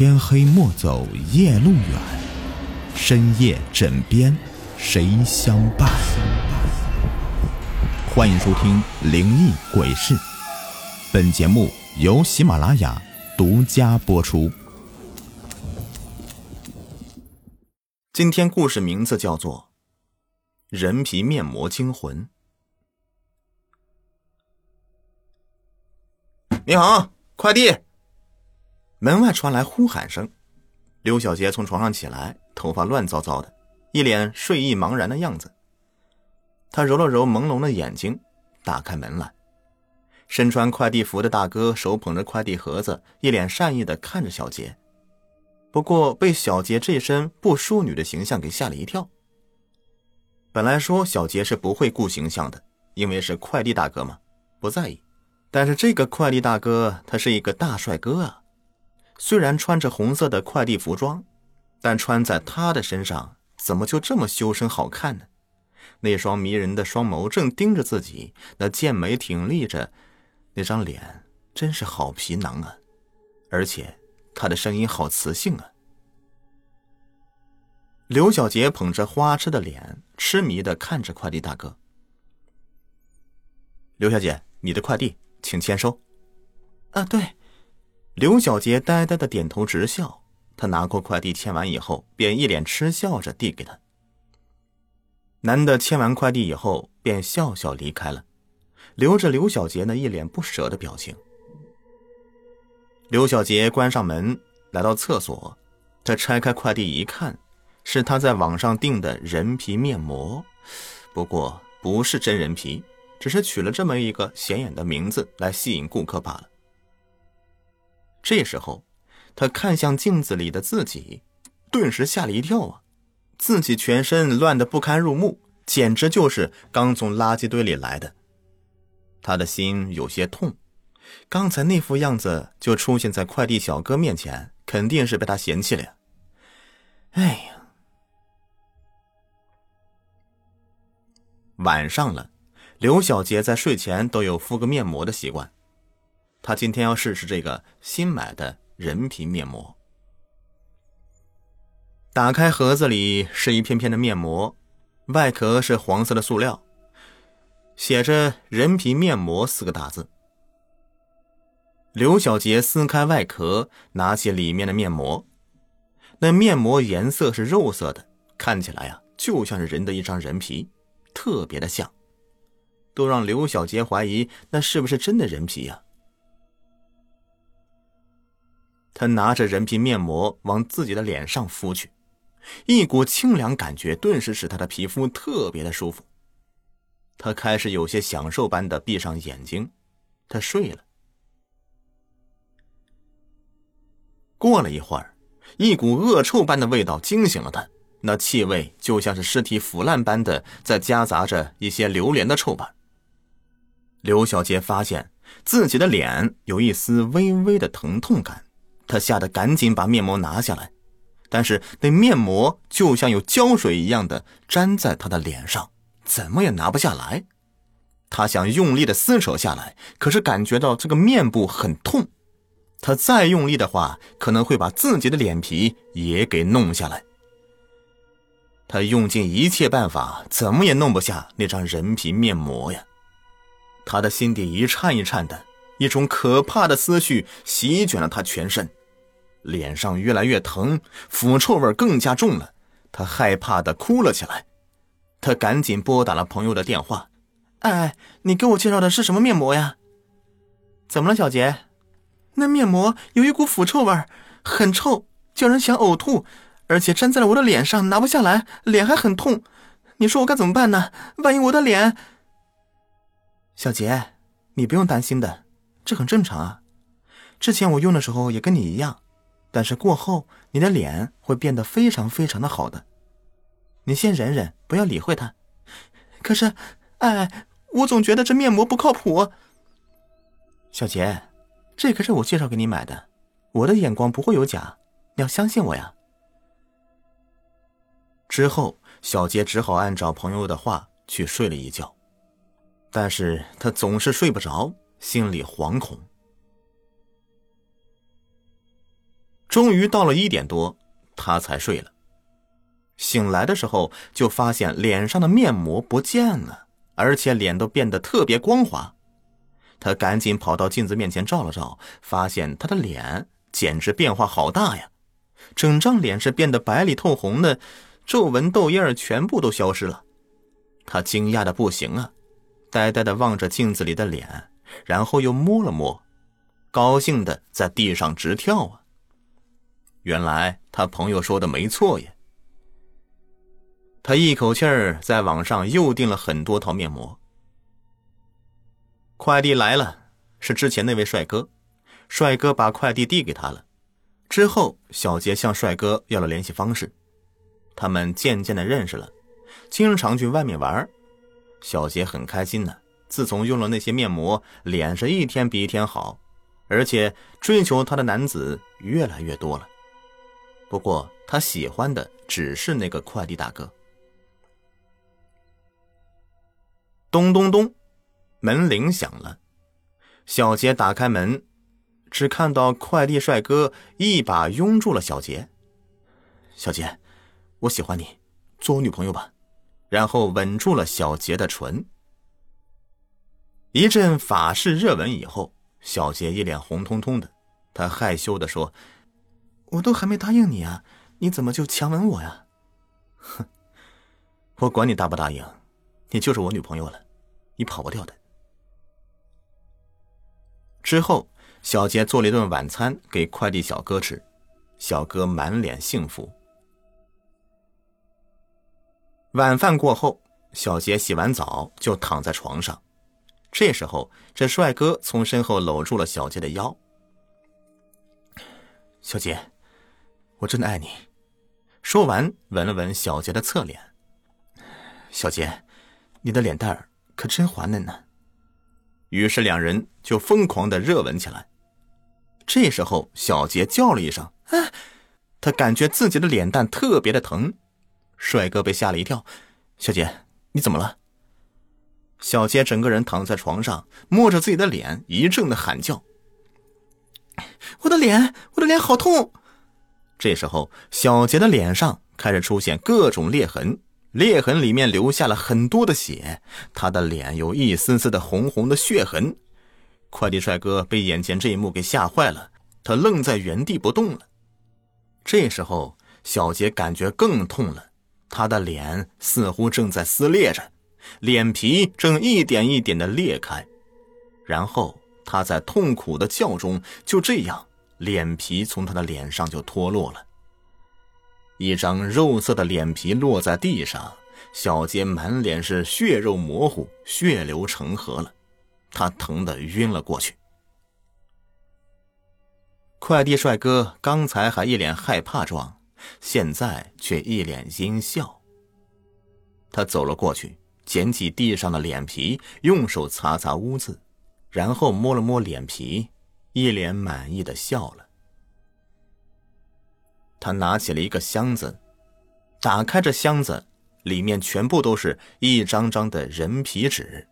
天黑莫走夜路远，深夜枕边谁相伴？欢迎收听《灵异鬼事》，本节目由喜马拉雅独家播出。今天故事名字叫做《人皮面膜惊魂》。你好，快递。门外传来呼喊声，刘小杰从床上起来，头发乱糟糟的，一脸睡意茫然的样子。他揉了揉朦胧的眼睛，打开门来。身穿快递服的大哥手捧着快递盒子，一脸善意的看着小杰。不过被小杰这身不淑女的形象给吓了一跳。本来说小杰是不会顾形象的，因为是快递大哥嘛，不在意。但是这个快递大哥他是一个大帅哥啊，虽然穿着红色的快递服装，但穿在他的身上怎么就这么修身好看呢？那双迷人的双眸正盯着自己，那剑眉挺立着，那张脸真是好皮囊啊！而且他的声音好磁性啊！刘小杰捧着花痴的脸，痴迷的看着快递大哥。刘小姐，你的快递。请签收。啊，对，刘小杰呆呆的点头直笑。他拿过快递，签完以后，便一脸痴笑着递给他。男的签完快递以后，便笑笑离开了，留着刘小杰那一脸不舍的表情。刘小杰关上门，来到厕所，他拆开快递一看，是他在网上订的人皮面膜，不过不是真人皮。只是取了这么一个显眼的名字来吸引顾客罢了。这时候，他看向镜子里的自己，顿时吓了一跳啊！自己全身乱得不堪入目，简直就是刚从垃圾堆里来的。他的心有些痛，刚才那副样子就出现在快递小哥面前，肯定是被他嫌弃了呀！哎呀，晚上了。刘小杰在睡前都有敷个面膜的习惯，他今天要试试这个新买的人皮面膜。打开盒子里是一片片的面膜，外壳是黄色的塑料，写着“人皮面膜”四个大字。刘小杰撕开外壳，拿起里面的面膜，那面膜颜色是肉色的，看起来呀就像是人的一张人皮，特别的像。都让刘小杰怀疑，那是不是真的人皮呀？他拿着人皮面膜往自己的脸上敷去，一股清凉感觉顿时使他的皮肤特别的舒服。他开始有些享受般的闭上眼睛，他睡了。过了一会儿，一股恶臭般的味道惊醒了他，那气味就像是尸体腐烂般的，在夹杂着一些榴莲的臭味。刘小杰发现自己的脸有一丝微微的疼痛感，他吓得赶紧把面膜拿下来，但是那面膜就像有胶水一样的粘在他的脸上，怎么也拿不下来。他想用力的撕扯下来，可是感觉到这个面部很痛，他再用力的话，可能会把自己的脸皮也给弄下来。他用尽一切办法，怎么也弄不下那张人皮面膜呀。他的心底一颤一颤的，一种可怕的思绪席卷了他全身，脸上越来越疼，腐臭味更加重了。他害怕的哭了起来，他赶紧拨打了朋友的电话：“哎，你给我介绍的是什么面膜呀？怎么了，小杰？那面膜有一股腐臭味，很臭，叫人想呕吐，而且粘在了我的脸上，拿不下来，脸还很痛。你说我该怎么办呢？万一我的脸……”小杰，你不用担心的，这很正常啊。之前我用的时候也跟你一样，但是过后你的脸会变得非常非常的好的。你先忍忍，不要理会他。可是，哎，我总觉得这面膜不靠谱。小杰，这可是我介绍给你买的，我的眼光不会有假，你要相信我呀。之后，小杰只好按照朋友的话去睡了一觉。但是他总是睡不着，心里惶恐。终于到了一点多，他才睡了。醒来的时候，就发现脸上的面膜不见了，而且脸都变得特别光滑。他赶紧跑到镜子面前照了照，发现他的脸简直变化好大呀！整张脸是变得白里透红的，皱纹痘印全部都消失了。他惊讶的不行啊，呆呆的望着镜子里的脸，然后又摸了摸，高兴的在地上直跳啊！原来他朋友说的没错呀。他一口气儿在网上又订了很多套面膜。快递来了，是之前那位帅哥。帅哥把快递递给他了，之后小杰向帅哥要了联系方式，他们渐渐的认识了，经常去外面玩。小杰很开心呢，自从用了那些面膜，脸是一天比一天好，而且追求他的男子越来越多了。不过他喜欢的只是那个快递大哥。咚咚咚，门铃响了。小杰打开门，只看到快递帅哥一把拥住了小杰。小杰，我喜欢你，做我女朋友吧。然后吻住了小杰的唇。一阵法式热吻以后，小杰一脸红彤彤的，他害羞的说：“我都还没答应你啊，你怎么就强吻我呀？”哼，我管你答不答应。你就是我女朋友了，你跑不掉的。之后，小杰做了一顿晚餐给快递小哥吃，小哥满脸幸福。晚饭过后，小杰洗完澡就躺在床上，这时候，这帅哥从身后搂住了小杰的腰。小杰，我真的爱你。说完，吻了吻小杰的侧脸。小杰。你的脸蛋儿可真滑嫩呢。于是两人就疯狂的热吻起来。这时候，小杰叫了一声：“啊！”他感觉自己的脸蛋特别的疼。帅哥被吓了一跳：“小杰，你怎么了？”小杰整个人躺在床上，摸着自己的脸，一阵的喊叫：“我的脸，我的脸好痛！”这时候，小杰的脸上开始出现各种裂痕。裂痕里面留下了很多的血，他的脸有一丝丝的红红的血痕。快递帅哥被眼前这一幕给吓坏了，他愣在原地不动了。这时候，小杰感觉更痛了，他的脸似乎正在撕裂着，脸皮正一点一点的裂开，然后他在痛苦的叫中，就这样，脸皮从他的脸上就脱落了。一张肉色的脸皮落在地上，小杰满脸是血肉模糊，血流成河了，他疼得晕了过去。快递帅哥刚才还一脸害怕状，现在却一脸阴笑。他走了过去，捡起地上的脸皮，用手擦擦污渍，然后摸了摸脸皮，一脸满意的笑了。他拿起了一个箱子，打开这箱子，里面全部都是一张张的人皮纸。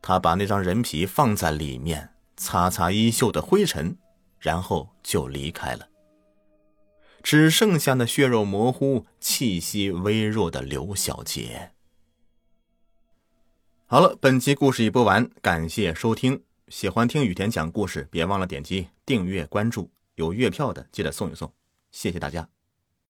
他把那张人皮放在里面，擦擦衣袖的灰尘，然后就离开了。只剩下那血肉模糊、气息微弱的刘小杰。好了，本期故事已播完，感谢收听。喜欢听雨田讲故事，别忘了点击订阅关注。有月票的，记得送一送。谢谢大家。